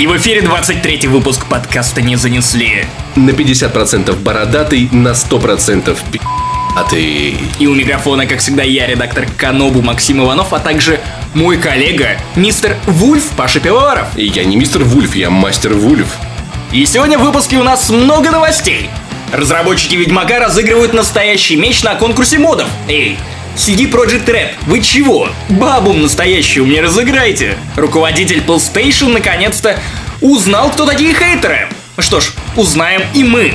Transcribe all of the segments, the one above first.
И в эфире 23 выпуск подкаста «Не занесли». На 50% бородатый, на 100% пи***. А ты... И у микрофона, как всегда, я, редактор Канобу Максим Иванов, а также мой коллега, мистер Вульф Паша Пивоваров. И я не мистер Вульф, я мастер Вульф. И сегодня в выпуске у нас много новостей. Разработчики Ведьмака разыгрывают настоящий меч на конкурсе модов. Эй, CD Projekt Red, вы чего? Бабу настоящую мне разыграйте. Руководитель PlayStation наконец-то узнал, кто такие хейтеры. Что ж, узнаем и мы.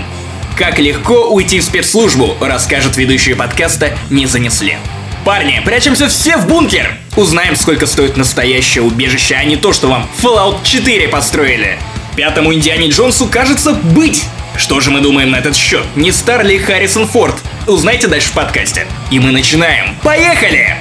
Как легко уйти в спецслужбу, расскажет ведущий подкаста «Не занесли». Парни, прячемся все в бункер! Узнаем, сколько стоит настоящее убежище, а не то, что вам Fallout 4 построили. Пятому Индиане Джонсу кажется быть. Что же мы думаем на этот счет? Не стар ли Харрисон Форд? Узнайте дальше в подкасте. И мы начинаем. Поехали!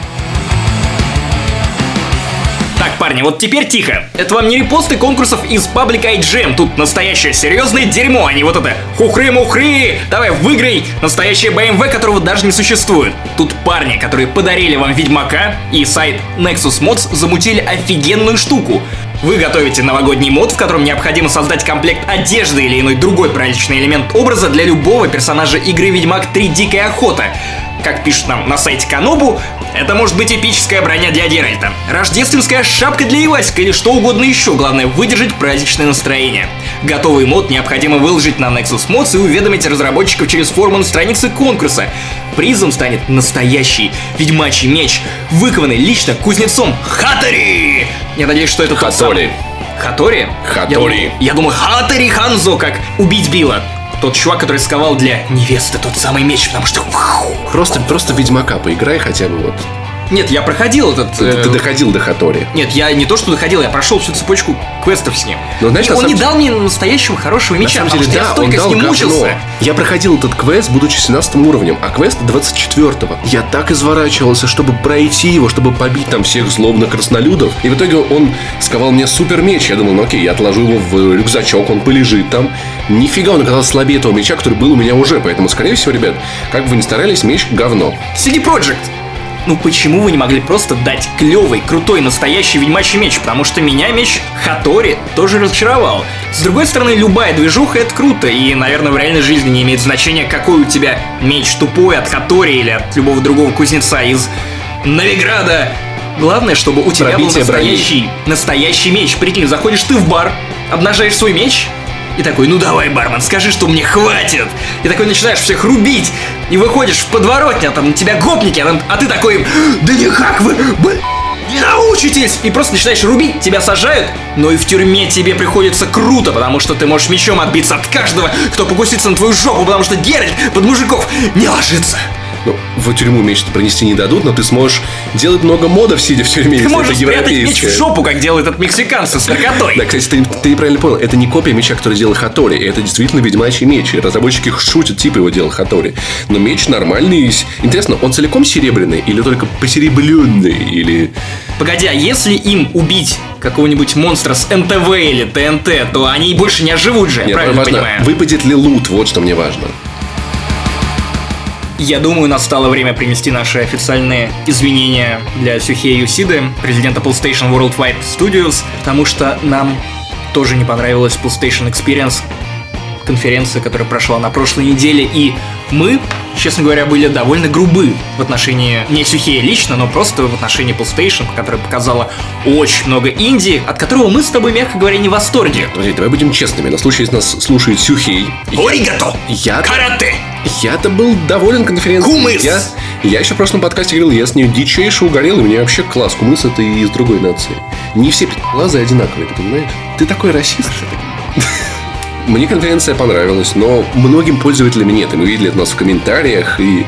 Парни, вот теперь тихо. Это вам не репосты конкурсов из паблика IGM. Тут настоящее серьезное дерьмо, а не вот это хухры-мухры. Давай, выиграй настоящее BMW, которого даже не существует. Тут парни, которые подарили вам Ведьмака и сайт Nexus Mods замутили офигенную штуку. Вы готовите новогодний мод, в котором необходимо создать комплект одежды или иной другой праздничный элемент образа для любого персонажа игры Ведьмак 3 Дикая Охота. Как пишут нам на сайте Канобу, это может быть эпическая броня для Диральта, рождественская шапка для Ивасика или что угодно еще, главное выдержать праздничное настроение. Готовый мод необходимо выложить на Nexus Mods и уведомить разработчиков через форму на странице конкурса. Призом станет настоящий ведьмачий меч, выкованный лично кузнецом Хатори. Я надеюсь, что это тот Хатори. самый- Хатори? Хатори. Я, я думаю, Хатори Ханзо, как убить Билла. Тот чувак, который сковал для невесты тот самый меч, потому что... Просто, просто Ведьмака поиграй хотя бы вот. Нет, я проходил этот... Ты, э, ты доходил до Хатори. Нет, я не то что доходил, я прошел всю цепочку квестов с ним. Ну, знаешь, И на он не деле- дал мне настоящего хорошего На меча, самом потому деле, что я да, он столько с дал ним говно. мучился. Я проходил этот квест, будучи 17 уровнем, а квест 24 Я так изворачивался, чтобы пройти его, чтобы побить там всех злобных краснолюдов. И в итоге он сковал мне супер меч. Я думал, ну окей, я отложу его в рюкзачок, он полежит там. Нифига, он оказался слабее того меча, который был у меня уже. Поэтому, скорее всего, ребят, как бы вы ни старались, меч говно. CD Projekt. Ну почему вы не могли просто дать клевый, крутой, настоящий ведьмачий меч? Потому что меня меч Хатори тоже разочаровал. С другой стороны, любая движуха это круто, и, наверное, в реальной жизни не имеет значения, какой у тебя меч тупой от Хатори или от любого другого кузнеца из Новиграда. Главное, чтобы у тебя был Пробитие брони. настоящий, настоящий меч. Прикинь, заходишь ты в бар, обнажаешь свой меч, и такой, ну давай, бармен, скажи, что мне хватит. И такой начинаешь всех рубить. И выходишь в подворотню, а там на тебя гопники, а, там- а ты такой, да никак вы, б- не научитесь! И просто начинаешь рубить, тебя сажают, но и в тюрьме тебе приходится круто, потому что ты можешь мечом отбиться от каждого, кто покусится на твою жопу, потому что Геральт под мужиков не ложится. Ну, в тюрьму меч пронести не дадут, но ты сможешь делать много модов, сидя в тюрьме, Ты можешь спрятать меч в жопу, как делают от мексиканцы с наркотой. Да, кстати, ты, ты неправильно понял. Это не копия меча, который делал Хатори. Это действительно ведьмачий меч. И разработчики шутят, типа его делал Хатори. Но меч нормальный. Интересно, он целиком серебряный или только посеребренный? Или... Погоди, а если им убить какого-нибудь монстра с НТВ или ТНТ, то они больше не оживут же, Нет, правильно важно, понимаю? выпадет ли лут, вот что мне важно. Я думаю, настало время принести наши официальные извинения для Сюхея Юсиды, президента PlayStation Worldwide Studios, потому что нам тоже не понравилась PlayStation Experience, конференция, которая прошла на прошлой неделе, и мы, честно говоря, были довольно грубы в отношении не Сюхея лично, но просто в отношении PlayStation, которая показала очень много инди, от которого мы с тобой, мягко говоря, не в восторге. Подожди, давай будем честными. На случай, если нас слушает Сюхей. Оригато! Я, Карате! Я-то был доволен конференцией. Кумыс! Я, я еще в прошлом подкасте говорил, я с ней дичайше угорел, и мне вообще класс. Кумыс это и из другой нации. Не все глаза одинаковые, ты понимаешь? Ты такой расист. Мне конференция понравилась, но многим пользователям нет. И мы видели это у нас в комментариях, и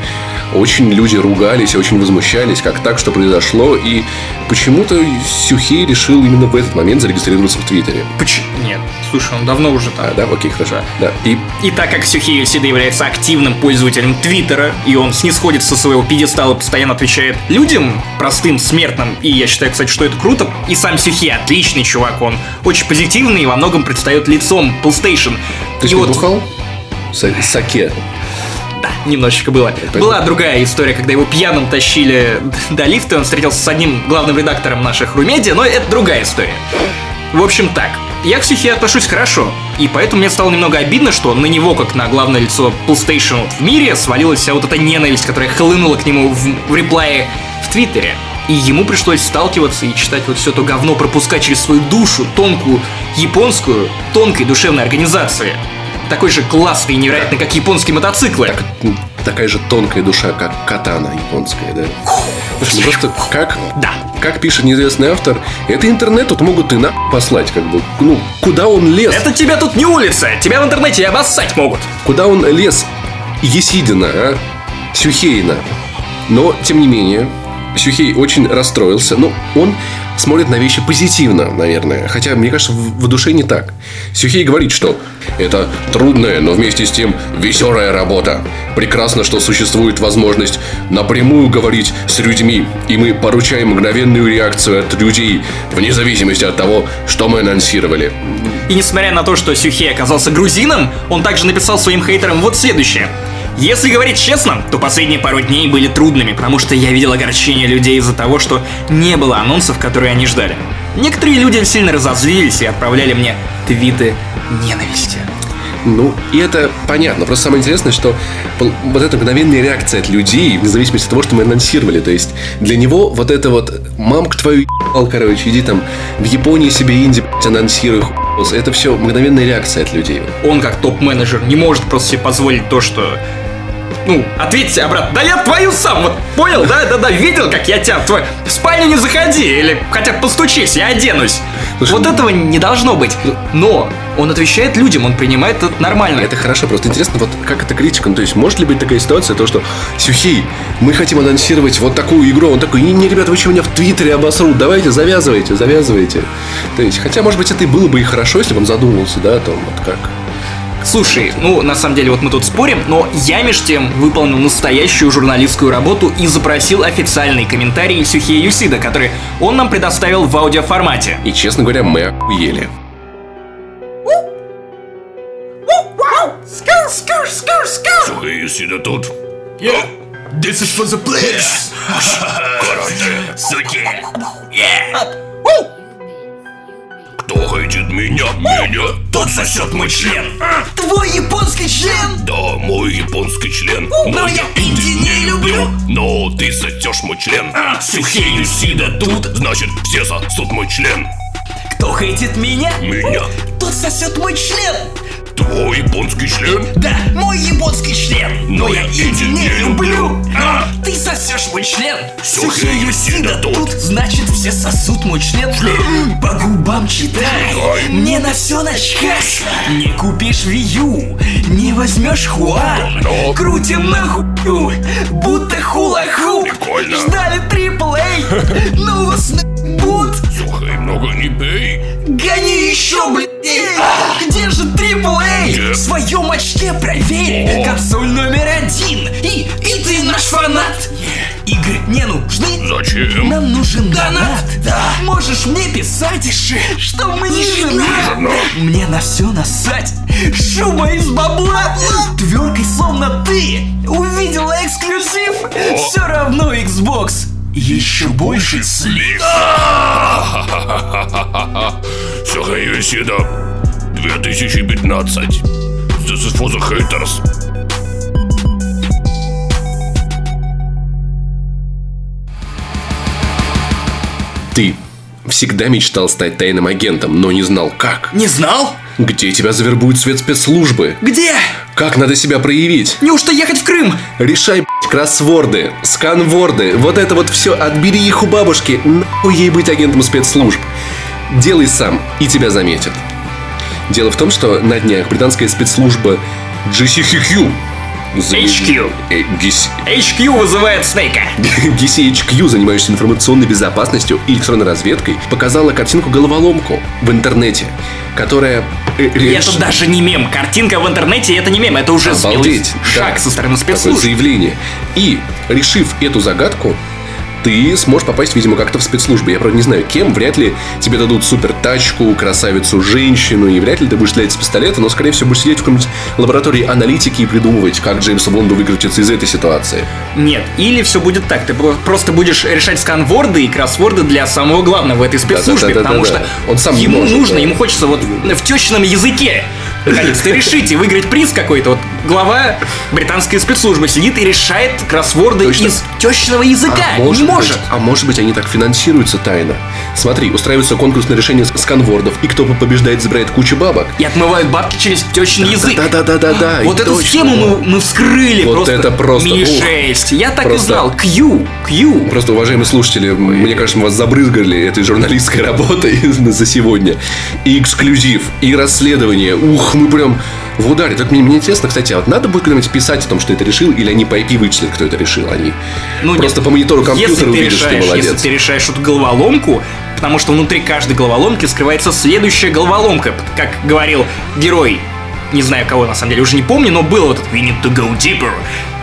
очень люди ругались, очень возмущались, как так, что произошло. И почему-то Сюхей решил именно в этот момент зарегистрироваться в Твиттере. Почему? Нет, слушай, он давно уже там. А, да, окей, хорошо. Да. И И так как Сюхей Сида является активным пользователем Твиттера, и он снисходит со своего пьедестала, постоянно отвечает людям, простым, смертным, и я считаю, кстати, что это круто, и сам Сюхей отличный чувак, он очень позитивный и во многом предстает лицом PlayStation. ты и что, вот, бухал? Са- Саке. Да, немножечко было. Была другая история, когда его пьяным тащили до лифта, он встретился с одним главным редактором наших Румедиа, но это другая история. В общем так, я к Сюхе отношусь хорошо, и поэтому мне стало немного обидно, что на него, как на главное лицо PlayStation в мире, свалилась вся вот эта ненависть, которая хлынула к нему в, в реплае в Твиттере. И ему пришлось сталкиваться и читать вот все то говно, пропускать через свою душу, тонкую, японскую, тонкой душевной организации. Такой же классный и невероятный, как японские мотоциклы. Так, такая же тонкая душа, как катана японская, да? Слушай, ну просто как, Да. как пишет неизвестный автор, это интернет тут могут и на послать, как бы. Ну, куда он лез? Это тебя тут не улица, тебя в интернете и обоссать могут. Куда он лез? Есидина, а? Сюхейна. Но, тем не менее, Сюхей очень расстроился. Но он смотрит на вещи позитивно, наверное. Хотя, мне кажется, в, в душе не так. Сюхей говорит, что это трудная, но вместе с тем веселая работа. Прекрасно, что существует возможность напрямую говорить с людьми, и мы поручаем мгновенную реакцию от людей, вне зависимости от того, что мы анонсировали. И несмотря на то, что Сюхей оказался грузином, он также написал своим хейтерам вот следующее. Если говорить честно, то последние пару дней были трудными, потому что я видел огорчение людей из-за того, что не было анонсов, которые они ждали. Некоторые люди сильно разозлились и отправляли мне твиты ненависти. Ну, и это понятно. Просто самое интересное, что вот эта мгновенная реакция от людей, вне зависимости от того, что мы анонсировали. То есть, для него вот это вот «мамка твою ебал, короче, иди там в Японии себе инди, анонсируй, хуй». Это все мгновенная реакция от людей. Он, как топ-менеджер, не может просто себе позволить то, что... Ну, ответьте обратно. Да я твою сам, вот понял, да, да, да, видел, как я тебя в твою в спальню не заходи, или хотя бы постучись, я оденусь. Слушай, вот ну- этого не должно быть. Но он отвечает людям, он принимает это нормально. Это хорошо, просто интересно, вот как это критика. Ну, то есть, может ли быть такая ситуация, то, что Сюхей, мы хотим анонсировать вот такую игру, он такой, не, не, ребята, вы что, меня в Твиттере обосрут, давайте, завязывайте, завязывайте. То есть, хотя, может быть, это и было бы и хорошо, если бы он задумался, да, о том, вот как. Слушай, ну, на самом деле, вот мы тут спорим, но я меж тем выполнил настоящую журналистскую работу и запросил официальный комментарий Сюхея Юсида, который он нам предоставил в аудиоформате. И, честно говоря, мы охуели. Сухий сіде тут. This is for the players. Суки. Кто хочет меня? Меня? Тот сосет мой член. Твой японский член. Да, мой японский член. Но я Инди не люблю. Но ты сосешь мой член. Сухие сида тут. Значит, все сосут мой член. Кто хейтит меня? Меня. Тот сосет мой член. Твой японский член. Да, мой японский член. Но я Инди не люблю. А, Ты сосешь мой член. Сухие Юсида тут. Значит, все сосут мой член. По губам читай. Читай. Мне на все начхать. Не купишь Вию, не возьмешь Хуан. Но. Крутим на хую, будто хула-ху. Прикольно. Ждали триплей, ну вас бут. Сухой много не пей. Гони еще, блядь! Где же трипл Где? В своем очке проверь! Консоль номер один! И, и ты наш фанат! Игры не нужны! Зачем? Нам нужен донат! Да! Можешь мне писать, Иши, что мы не жена. Мне на все насать! Шуба из бабла! Тверкой словно ты! Увидела эксклюзив! Все равно Xbox! Еще больше слив! Сухие сида. 2015. This is for the haters. Ты всегда мечтал стать тайным агентом, но не знал как. Не знал? Где тебя завербуют свет спецслужбы? Где? Как надо себя проявить? Неужто ехать в Крым? Решай, блядь, кроссворды, сканворды, вот это вот все, отбери их у бабушки, нахуй ей быть агентом спецслужб. Делай сам, и тебя заметят. Дело в том, что на днях британская спецслужба GCHQ HQ. Э, GC HQ вызывает Снейка. GCHQ, занимающаяся информационной безопасностью и электронной разведкой, показала картинку-головоломку в интернете, которая... э, это даже не мем. Картинка в интернете это не мем, это уже смелый Обалдеть. шаг да. со стороны Такое спецслужб. заявление. И, решив эту загадку, ты сможешь попасть, видимо, как-то в спецслужбы. Я, правда, не знаю, кем. Вряд ли тебе дадут супер тачку, красавицу, женщину, и вряд ли ты будешь стрелять с пистолета, но, скорее всего, будешь сидеть в какой-нибудь лаборатории аналитики и придумывать, как Джеймсу Бонду выкрутиться из этой ситуации. Нет, или все будет так. Ты просто будешь решать сканворды и кроссворды для самого главного в этой спецслужбе, потому что Он сам ему может, нужно, ему хочется вот в тещином языке наконец-то решить и выиграть приз какой-то. Вот глава британской спецслужбы сидит и решает кроссворды Точно. из тещиного языка. А может, не может. Быть, а может быть, они так финансируются тайно. Смотри, устраивается конкурс на решение сканвордов, и кто побеждает, забирает кучу бабок. И отмывают бабки через тещин язык. Да-да-да-да-да. Вот и эту точно. схему мы, мы вскрыли Вот просто. это просто, Ми ух. 6. Я так и Просто- знал. Q. Q. Просто, уважаемые слушатели, мне кажется, мы вас забрызгали этой журналистской работой за сегодня. И эксклюзив, и расследование. Ух, мы прям в ударе. Так мне, мне интересно, кстати, а вот надо будет когда-нибудь писать о том, что это решил, или они по IP вычислят, кто это решил? Они Ну, просто нет, по монитору компьютера увидят, что ты решаешь, молодец. Если ты решаешь эту головоломку, потому что внутри каждой головоломки скрывается следующая головоломка. Как говорил герой, не знаю кого на самом деле, уже не помню, но был вот этот We need to go deeper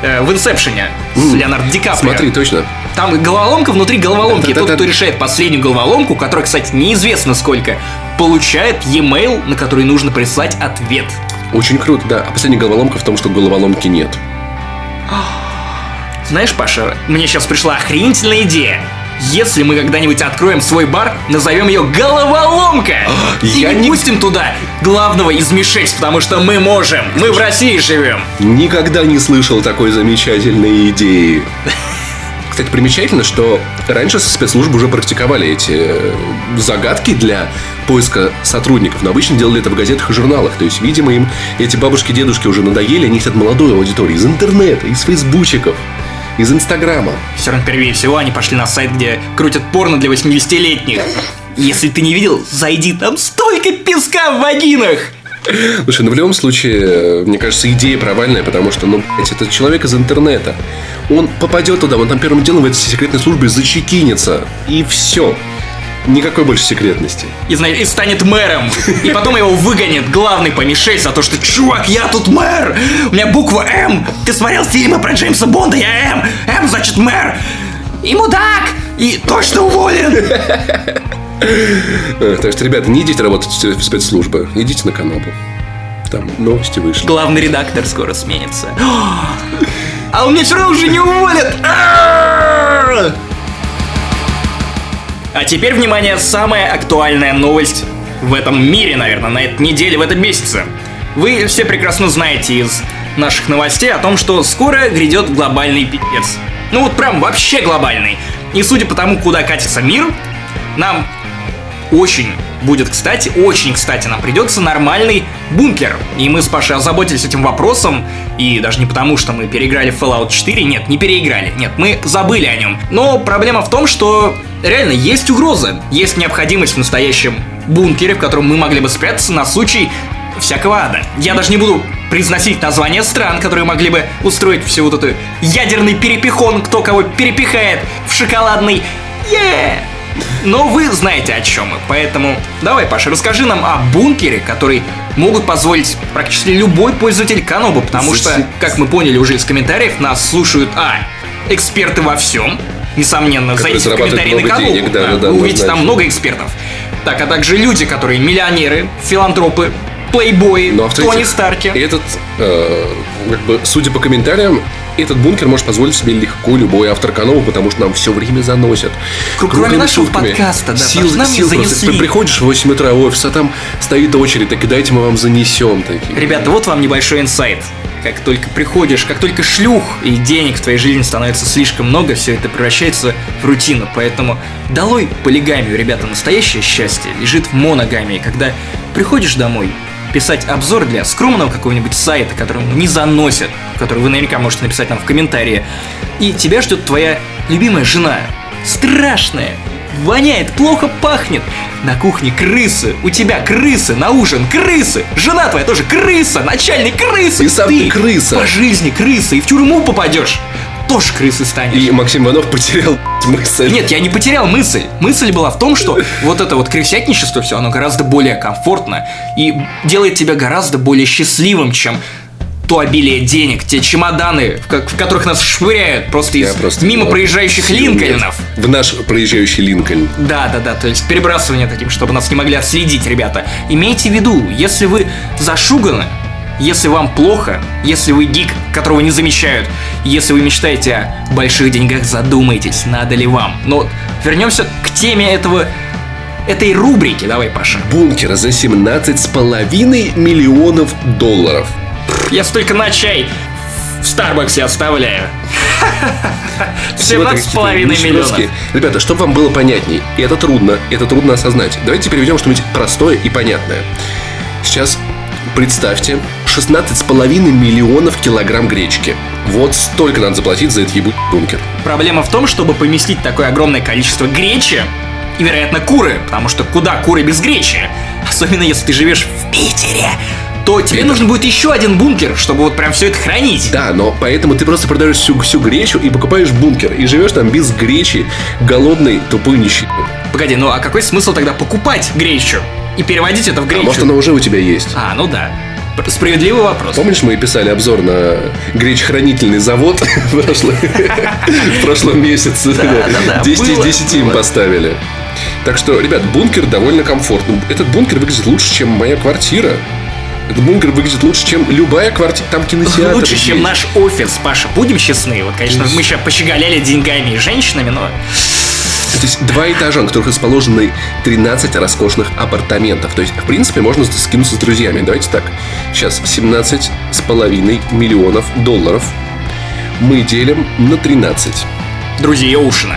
э, в Инсепшене с Леонардо Ди Каприо. Смотри, точно. Там головоломка внутри головоломки. И тот, Да-да-да. кто решает последнюю головоломку, которая, кстати, неизвестно сколько, получает e-mail, на который нужно прислать ответ. Очень круто, да. А последняя головоломка в том, что головоломки нет. Знаешь, Паша, мне сейчас пришла охренительная идея. Если мы когда-нибудь откроем свой бар, назовем ее Головоломка! И я не не- пустим туда главного из Ми-6, потому что мы можем. Мы в России живем. Никогда не слышал такой замечательной идеи. Кстати, примечательно, что раньше спецслужбы уже практиковали эти э, загадки для поиска сотрудников, но обычно делали это в газетах и журналах. То есть, видимо, им эти бабушки-дедушки уже надоели, они хотят молодую аудиторию из интернета, из фейсбучиков, из инстаграма. Все равно первее всего они пошли на сайт, где крутят порно для 80-летних. Если ты не видел, зайди, там столько песка в вагинах! Слушай, ну в любом случае, э, мне кажется, идея провальная, потому что, ну, блядь, это человек из интернета. Он попадет туда, он там первым делом в этой секретной службе зачекинется. И все. Никакой больше секретности. И, зна- и станет мэром. И потом его выгонит главный по Ми-6 за то, что «Чувак, я тут мэр! У меня буква М! Ты смотрел фильмы про Джеймса Бонда? Я М! М значит мэр! И мудак! И точно уволен! Так что, ребята, не идите работать в спецслужбы, идите на Канобу. Там новости вышли. Главный редактор скоро сменится. А он меня все равно уже не уволят! А теперь, внимание, самая актуальная новость в этом мире, наверное, на этой неделе, в этом месяце. Вы все прекрасно знаете из наших новостей о том, что скоро грядет глобальный пипец. Ну вот прям вообще глобальный. И судя по тому, куда катится мир, нам очень будет кстати, очень кстати, нам придется нормальный бункер. И мы с Пашей озаботились этим вопросом, и даже не потому, что мы переиграли Fallout 4, нет, не переиграли, нет, мы забыли о нем. Но проблема в том, что реально есть угроза, есть необходимость в настоящем бункере, в котором мы могли бы спрятаться на случай всякого ада. Я даже не буду произносить названия стран, которые могли бы устроить всю вот эту ядерный перепихон, кто кого перепихает в шоколадный е но вы знаете о чем мы, поэтому давай, Паша, расскажи нам о бункере, который могут позволить практически любой пользователь Каноба, потому что, как мы поняли уже из комментариев, нас слушают, а, эксперты во всем, несомненно, зайдите в комментарии на Канобу, денег, да, да, да, вы увидите там много экспертов. Так, а также люди, которые миллионеры, филантропы, плейбои, Но, в-третьих, Тони Старки. Этот, э, как бы, судя по комментариям, этот бункер может позволить себе легко любой автор канала, потому что нам все время заносят. Кроме нашего сутками. подкаста, да, Сил, нам сил занесли. Ты приходишь в 8 утра в офис, а там стоит очередь, так и дайте мы вам занесем. Такие. Ребята, вот вам небольшой инсайт. Как только приходишь, как только шлюх и денег в твоей жизни становится слишком много, все это превращается в рутину. Поэтому долой полигамию, ребята, настоящее счастье лежит в моногамии, когда приходишь домой писать обзор для скромного какого-нибудь сайта, который не заносят, который вы наверняка можете написать нам в комментарии, и тебя ждет твоя любимая жена, страшная, воняет, плохо пахнет. На кухне крысы, у тебя крысы, на ужин крысы, жена твоя тоже крыса, начальник крысы. И сам ты крыса. По жизни крыса, и в тюрьму попадешь. Тоже крысы станешь. И Максим Иванов потерял мысль. Нет, я не потерял мысль. Мысль была в том, что вот это вот крысятничество все, оно гораздо более комфортно и делает тебя гораздо более счастливым, чем то обилие денег, те чемоданы, в, ко- в которых нас швыряют просто из просто мимо проезжающих сил нет. Линкольнов. В наш проезжающий Линкольн. Да, да, да, то есть перебрасывание таким, чтобы нас не могли отследить, ребята. Имейте в виду, если вы зашуганы, если вам плохо, если вы гик, которого не замечают, если вы мечтаете о больших деньгах, задумайтесь, надо ли вам. Но вернемся к теме этого этой рубрики. Давай, Паша. Бункер за 17 с половиной миллионов долларов. Я столько на чай в Старбаксе оставляю. Всего 17 с такие половиной миллионов. Ребята, чтобы вам было понятней, и это трудно, это трудно осознать. Давайте переведем что-нибудь простое и понятное. Сейчас представьте 16,5 миллионов килограмм гречки. Вот столько надо заплатить за этот ебучий бункер. Проблема в том, чтобы поместить такое огромное количество гречи и, вероятно, куры, потому что куда куры без гречи? Особенно если ты живешь в Питере, то тебе Это- нужен будет еще один бункер, чтобы вот прям все это хранить. Да, но поэтому ты просто продаешь всю, всю гречу и покупаешь бункер. И живешь там без гречи, голодный, тупой нищий. Погоди, ну а какой смысл тогда покупать гречу и переводить это в А гречу? может, она уже у тебя есть? А, ну да. Справедливый вопрос. Помнишь, мы писали обзор на гречхранительный завод в прошлом- месяце? да, 10 из было, 10 им поставили. Так что, ребят, бункер довольно комфортный. Этот бункер выглядит лучше, чем моя квартира. Этот бункер выглядит лучше, чем любая квартира. Там кинотеатр Лучше, чем есть. наш офис, Паша. Будем честны. Вот, конечно, мы сейчас пощеголяли деньгами и женщинами, но... То есть два этажа, на которых расположены 13 роскошных апартаментов. То есть, в принципе, можно скинуться с друзьями. Давайте так. Сейчас 17 с половиной миллионов долларов мы делим на 13. Друзья Оушена.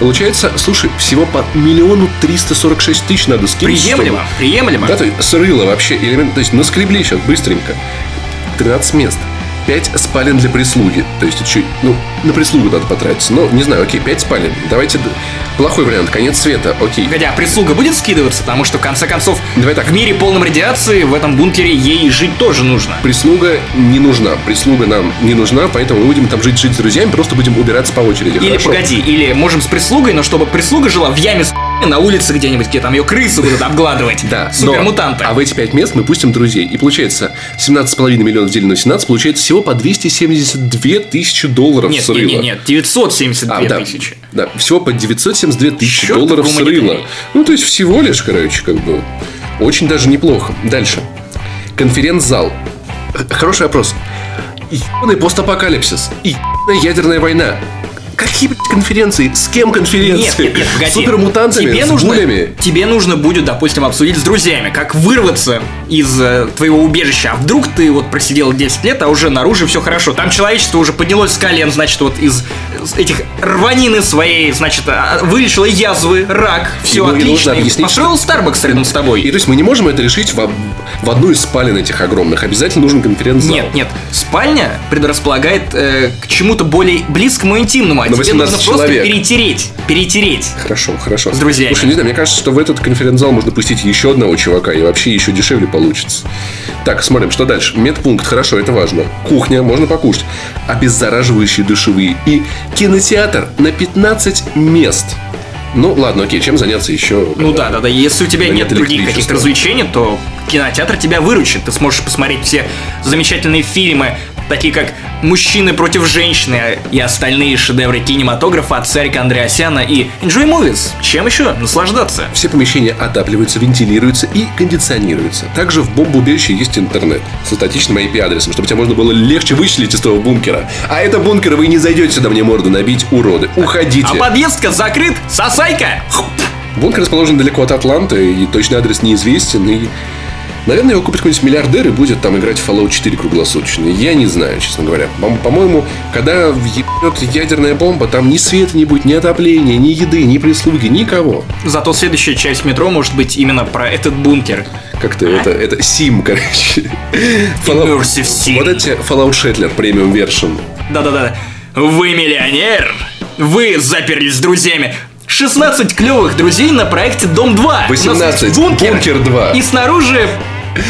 Получается, слушай, всего по миллиону 346 тысяч надо скинуть. Приемлемо, чтобы- приемлемо. Да, то есть срыло вообще элемент. То есть наскребли сейчас быстренько. 13 мест. 5 спален для прислуги. То есть чуть, ну, на прислугу надо потратиться. Но, не знаю, окей, 5 спален. Давайте... Плохой вариант, конец света, окей. Погоди, а прислуга будет скидываться? Потому что, в конце концов, Давай так. в мире полном радиации в этом бункере ей жить тоже нужно. Прислуга не нужна. Прислуга нам не нужна, поэтому мы будем там жить, жить с друзьями, просто будем убираться по очереди. Или хорошо? погоди, или можем с прислугой, но чтобы прислуга жила в яме с на улице где-нибудь, где там ее крысы будут обгладывать. Да, Супермутанты. но- а в эти 5 мест мы пустим друзей. И получается 17,5 миллионов делено на 17, получается всего по 272 тысячи долларов Нет, срыла. нет, нет, нет, 972 А, тысячи. да, всего по 972 тысячи Чёртов долларов срыла. Ну, то есть всего лишь, короче, как бы. Очень даже неплохо. Дальше. Конференц-зал. Х- Хороший вопрос. Ебаный постапокалипсис. Ебаная ядерная война. Какие, блядь, конференции? С кем конференции? Нет, нет, нет, погоди. Супермутантами? тебе с нужно, гулями? Тебе нужно будет, допустим, обсудить с друзьями, как вырваться из э, твоего убежища. А вдруг ты вот просидел 10 лет, а уже наружу все хорошо. Там человечество уже поднялось с колен, значит, вот из этих рванины своей, значит, а, вылечило язвы, рак, все не нужно отлично. И объяснить, Построил Старбакс рядом с тобой. И то есть мы не можем это решить в, в одну из спален этих огромных. Обязательно нужен конференц-зал. Нет, нет, спальня предрасполагает э, к чему-то более близкому и интимному, а На тебе 18 нужно просто человек. перетереть, перетереть. Хорошо, хорошо. С друзьями. Слушай, не знаю, мне кажется, что в этот конференц-зал можно пустить еще одного чувака, и вообще еще дешевле получится. Так, смотрим, что дальше. Медпункт, хорошо, это важно. Кухня, можно покушать. Обеззараживающие душевые. И кинотеатр на 15 мест. Ну, ладно, окей, чем заняться еще? Ну да, да, да. Если у тебя нет нет других каких-то развлечений, то кинотеатр тебя выручит. Ты сможешь посмотреть все замечательные фильмы, такие как «Мужчины против женщины» и остальные шедевры кинематографа от Царика Андреасяна и Enjoy Movies. Чем еще наслаждаться? Все помещения отапливаются, вентилируются и кондиционируются. Также в бомбоубежище есть интернет со статичным IP-адресом, чтобы тебя можно было легче вычислить из того бункера. А это бункер, вы не зайдете сюда мне морду набить, уроды. Уходите. А подъездка закрыт, сосайка! Бункер расположен далеко от Атланты, и точный адрес неизвестен. И, наверное, его купит какой-нибудь миллиардер и будет там играть в Fallout 4 круглосуточно. Я не знаю, честно говоря. По- По-моему, когда въебет ядерная бомба, там ни света не будет, ни отопления, ни еды, ни прислуги, никого. Зато следующая часть метро может быть именно про этот бункер. Как-то это, это Сим, короче. Fallout- Sim. Вот эти Fallout Shetler премиум вершин. Да-да-да. Вы миллионер? Вы заперлись с друзьями. 16 клевых друзей на проекте Дом 2. У нас 18. есть бункер, Бункер 2. И снаружи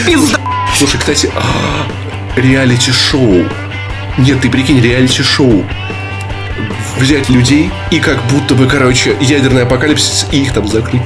пизда. Слушай, кстати, а, реалити-шоу. Нет, ты прикинь, реалити-шоу. взять людей и как будто бы, короче, ядерный апокалипсис, и их там закрыть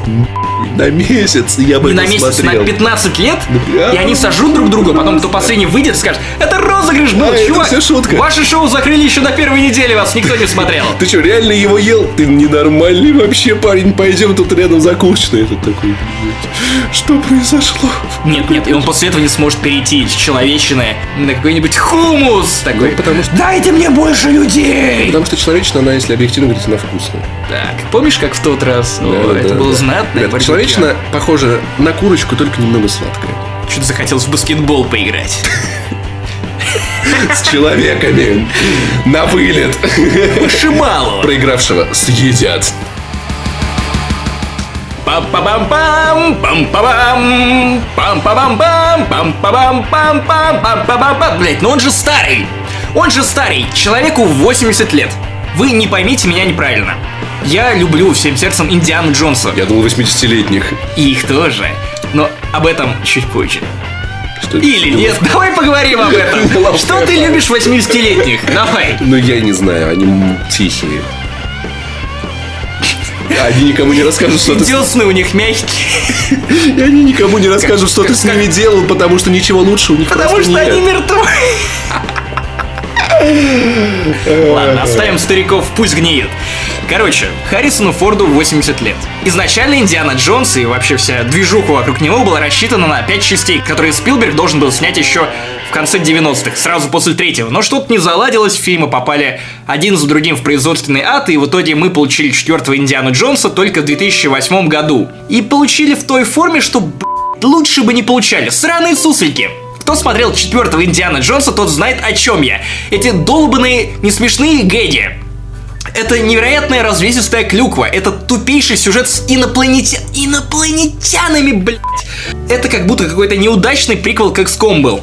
на месяц. Я бы Не на это месяц, смотрел. на 15 лет, Да. и они сожрут друг друга, потом кто последний выйдет, скажет, это розыгрыш был, А, это чувак. всё шутка». Ваше шоу закрыли еще на первой неделе, вас никто не смотрел. Ты что, реально его ел? Ты ненормальный вообще парень. Пойдем тут рядом закусочный. Этот такой, «Блядь, что произошло? Нет, нет, и он после этого не сможет перейти с человечины на какой-нибудь хумус такой. Ну, потому что- Дайте мне больше людей! Потому что человечина, она, если объективно говорить, она вкусная. Так, помнишь, как в тот раз? О, Да, это да, было да. знатно. Ребят, человечина похожа на курочку, только немного сладкая. Что-то захотелось в баскетбол поиграть. С человеками. На вылет. Шибалу. Проигравшего съедят. Пам-па-бам-пам, пам-па-бам, пам-па-бам-пам, пам-па-бам-пам-пам, пам-па-бам-пам. Блять, ну он же старый. Он же старый. Человеку 80 лет. Вы не поймите меня неправильно. Я люблю всем сердцем Индиану Джонса. Я думал 80-летних. И их тоже. Но об этом чуть позже. Что Или нет, давай поговорим об этом. Что ты любишь 80-летних? Давай. Ну, я не знаю, они тихие. Они никому не расскажут, что ты... Десны у них мягкие. И они никому не расскажут, что ты с ними делал, потому что ничего лучше у них Потому что они мертвы. Ладно, оставим стариков, пусть гниет. Короче, Харрисону Форду 80 лет. Изначально Индиана Джонс и вообще вся движуха вокруг него была рассчитана на 5 частей, которые Спилберг должен был снять еще в конце 90-х, сразу после третьего. Но что-то не заладилось, фильмы попали один за другим в производственный ад, и в итоге мы получили четвертого Индиану Джонса только в 2008 году. И получили в той форме, что, б***ь, лучше бы не получали. Сраные суслики. Кто смотрел четвертого Индиана Джонса, тот знает, о чем я. Эти долбанные, несмешные гэги. Это невероятная развесистая клюква. Это тупейший сюжет с инопланетя... инопланетянами, блядь. Это как будто какой-то неудачный приквел к XCOM был.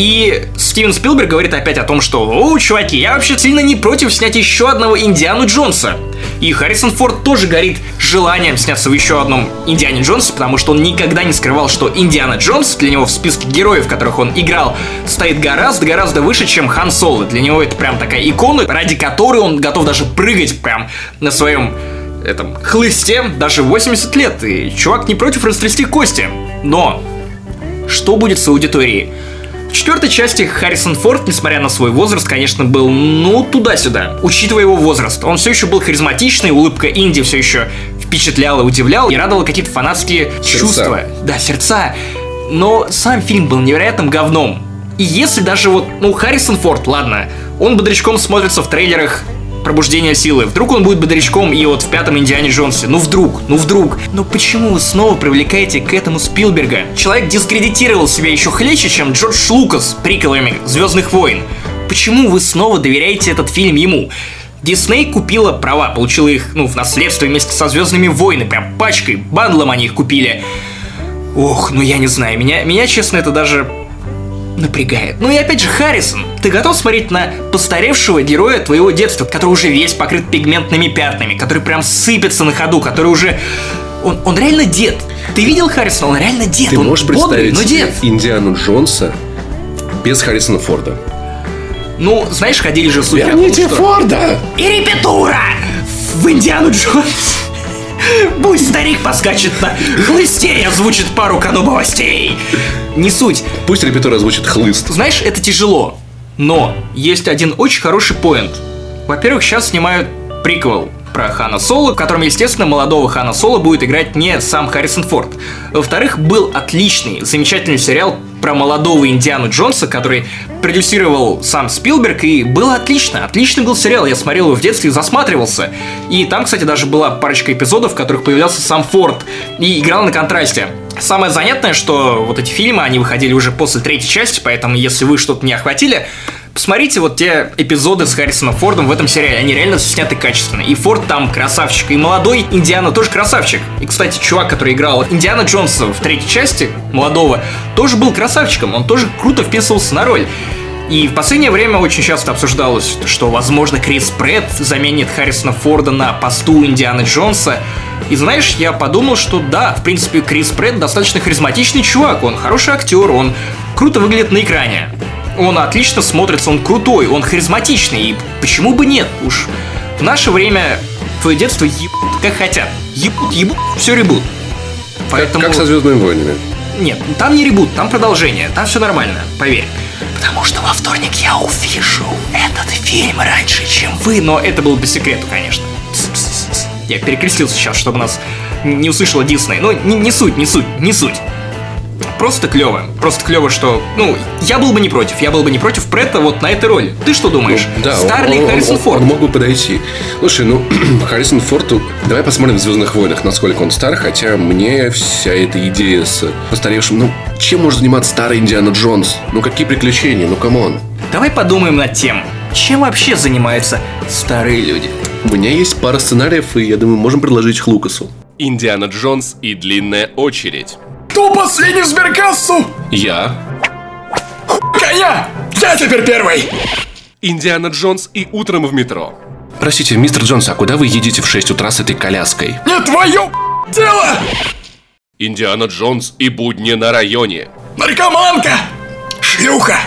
И Стивен Спилберг говорит опять о том, что «О, чуваки, я вообще сильно не против снять еще одного Индиану Джонса». И Харрисон Форд тоже горит желанием сняться в еще одном Индиане Джонсе, потому что он никогда не скрывал, что Индиана Джонс для него в списке героев, которых он играл, стоит гораздо-гораздо выше, чем Хан Соло. Для него это прям такая икона, ради которой он готов даже прыгать прям на своем этом хлысте даже 80 лет. И чувак не против растрясти кости. Но что будет с аудиторией? В четвертой части Харрисон Форд, несмотря на свой возраст, конечно, был, ну, туда-сюда. Учитывая его возраст, он все еще был харизматичный, улыбка Инди все еще впечатляла, удивляла и радовала какие-то фанатские Сердца. чувства. Да, сердца. Но сам фильм был невероятным говном. И если даже вот, ну, Харрисон Форд, ладно, он бодрячком смотрится в трейлерах Пробуждение силы. Вдруг он будет бодрячком и вот в пятом Индиане Джонсе. Ну вдруг, ну вдруг. Но почему вы снова привлекаете к этому Спилберга? Человек дискредитировал себя еще хлеще, чем Джордж Лукас приколами Звездных войн. Почему вы снова доверяете этот фильм ему? Дисней купила права, получила их, ну, в наследство вместе со Звездными войны, прям пачкой, бандлом они их купили. Ох, ну я не знаю, меня, меня, честно, это даже напрягает. Ну и опять же, Харрисон, ты готов смотреть на постаревшего героя твоего детства, который уже весь покрыт пигментными пятнами, который прям сыпется на ходу, который уже... Он, он реально дед. Ты видел Харрисона? Он реально дед. Ты он можешь бодрый, представить но дед. Индиану Джонса без Харрисона Форда? Ну, знаешь, ходили же слухи том, Верните что- Форда! И репетура в Индиану Джонс. Пусть старик поскачет на хлысте и озвучит пару канобовостей. Не суть. Пусть репетор озвучит хлыст. Знаешь, это тяжело. Но есть один очень хороший поинт. Во-первых, сейчас снимают приквел про Хана Соло, в котором, естественно, молодого Хана Соло будет играть не сам Харрисон Форд. Во-вторых, был отличный, замечательный сериал про молодого Индиану Джонса, который продюсировал сам Спилберг, и было отлично. Отличный был сериал, я смотрел его в детстве и засматривался. И там, кстати, даже была парочка эпизодов, в которых появлялся сам Форд и играл на контрасте. Самое занятное, что вот эти фильмы, они выходили уже после третьей части, поэтому если вы что-то не охватили, Посмотрите вот те эпизоды с Харрисоном Фордом в этом сериале, они реально сняты качественно. И Форд там красавчик, и молодой Индиана тоже красавчик. И, кстати, чувак, который играл Индиана Джонса в третьей части, молодого, тоже был красавчиком, он тоже круто вписывался на роль. И в последнее время очень часто обсуждалось, что, возможно, Крис Прэтт заменит Харрисона Форда на посту Индианы Джонса. И знаешь, я подумал, что да, в принципе, Крис Прэтт достаточно харизматичный чувак, он хороший актер, он круто выглядит на экране. Он отлично смотрится, он крутой, он харизматичный, и почему бы нет? Уж В наше время твое детство ебут как хотят. Ебут, ебут, все ребут. Как, как со Звездными войнами. Нет, там не ребут, там продолжение, там все нормально, поверь. Потому что во вторник я увижу этот фильм раньше, чем вы, но это было по секрету, конечно. Я перекрестился сейчас, чтобы нас не услышала Дисней. Но не, не суть, не суть, не суть. Просто клево. Просто клево, что... Ну, я был бы не против. Я был бы не против Претта вот на этой роли. Ты что думаешь? Ну, да, Старли он, Харрисон он, Форд. Он мог бы подойти. Слушай, ну, Харрисон Форд... Давай посмотрим в «Звездных войнах», насколько он стар, хотя мне вся эта идея с постаревшим... Ну, чем может заниматься старый Индиана Джонс? Ну, какие приключения? Ну, come on. Давай подумаем над тем, чем вообще занимаются старые люди. У меня есть пара сценариев, и я думаю, можем предложить их Лукасу. Индиана Джонс и длинная очередь. Кто последний в сберкассу? Я. Коня! Я теперь первый! Индиана Джонс и утром в метро. Простите, мистер Джонс, а куда вы едете в 6 утра с этой коляской? Не твое дело! Индиана Джонс и будни на районе. Наркоманка! Шлюха!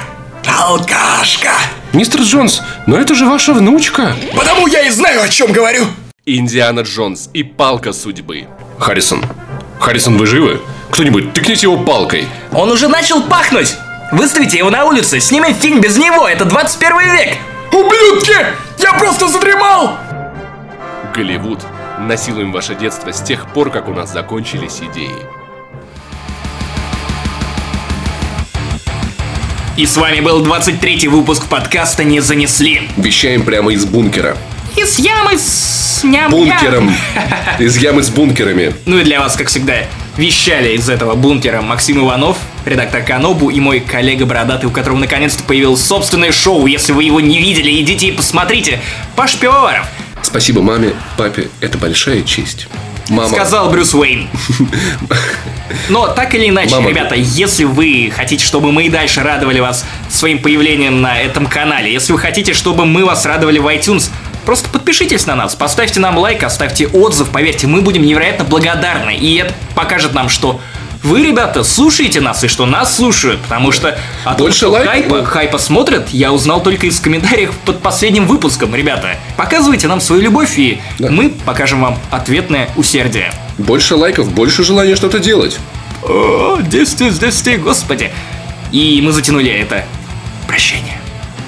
Алкашка! Мистер Джонс, но это же ваша внучка. Потому я и знаю, о чем говорю! Индиана Джонс и палка судьбы. Харрисон. Харрисон, вы живы? Кто-нибудь, тыкните его палкой. Он уже начал пахнуть! Выставите его на улицу, снимем фильм без него, это 21 век! Ублюдки! Я просто задремал! Голливуд. Насилуем ваше детство с тех пор, как у нас закончились идеи. И с вами был 23 выпуск подкаста «Не занесли». Вещаем прямо из бункера. Из ямы с ням Бункером. Из ямы с бункерами. Ну и для вас, как всегда, вещали из этого бункера Максим Иванов, редактор Канобу и мой коллега Бородатый, у которого наконец-то появилось собственное шоу. Если вы его не видели, идите и посмотрите. Паш Пивоваров. Спасибо маме, папе, это большая честь. Мама. Сказал Брюс Уэйн. Но так или иначе, Мама. ребята, если вы хотите, чтобы мы и дальше радовали вас своим появлением на этом канале, если вы хотите, чтобы мы вас радовали в iTunes, просто подпишитесь на нас, поставьте нам лайк, оставьте отзыв, поверьте, мы будем невероятно благодарны, и это покажет нам, что вы, ребята, слушаете нас и что нас слушают, потому что о том, Больше лайк- хайпа, хайпа смотрят, я узнал только из комментариев под последним выпуском, ребята. Показывайте нам свою любовь, и Да. мы покажем вам ответное усердие. Больше лайков, больше желания что-то делать. О, 10 из 10, господи. И мы затянули это. Прощение.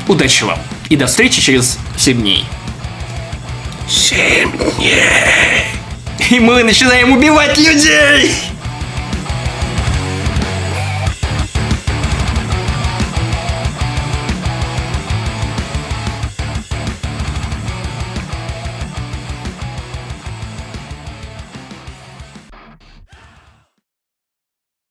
Удачи вам. И до встречи через 7 дней. 7 дней. И мы начинаем убивать людей.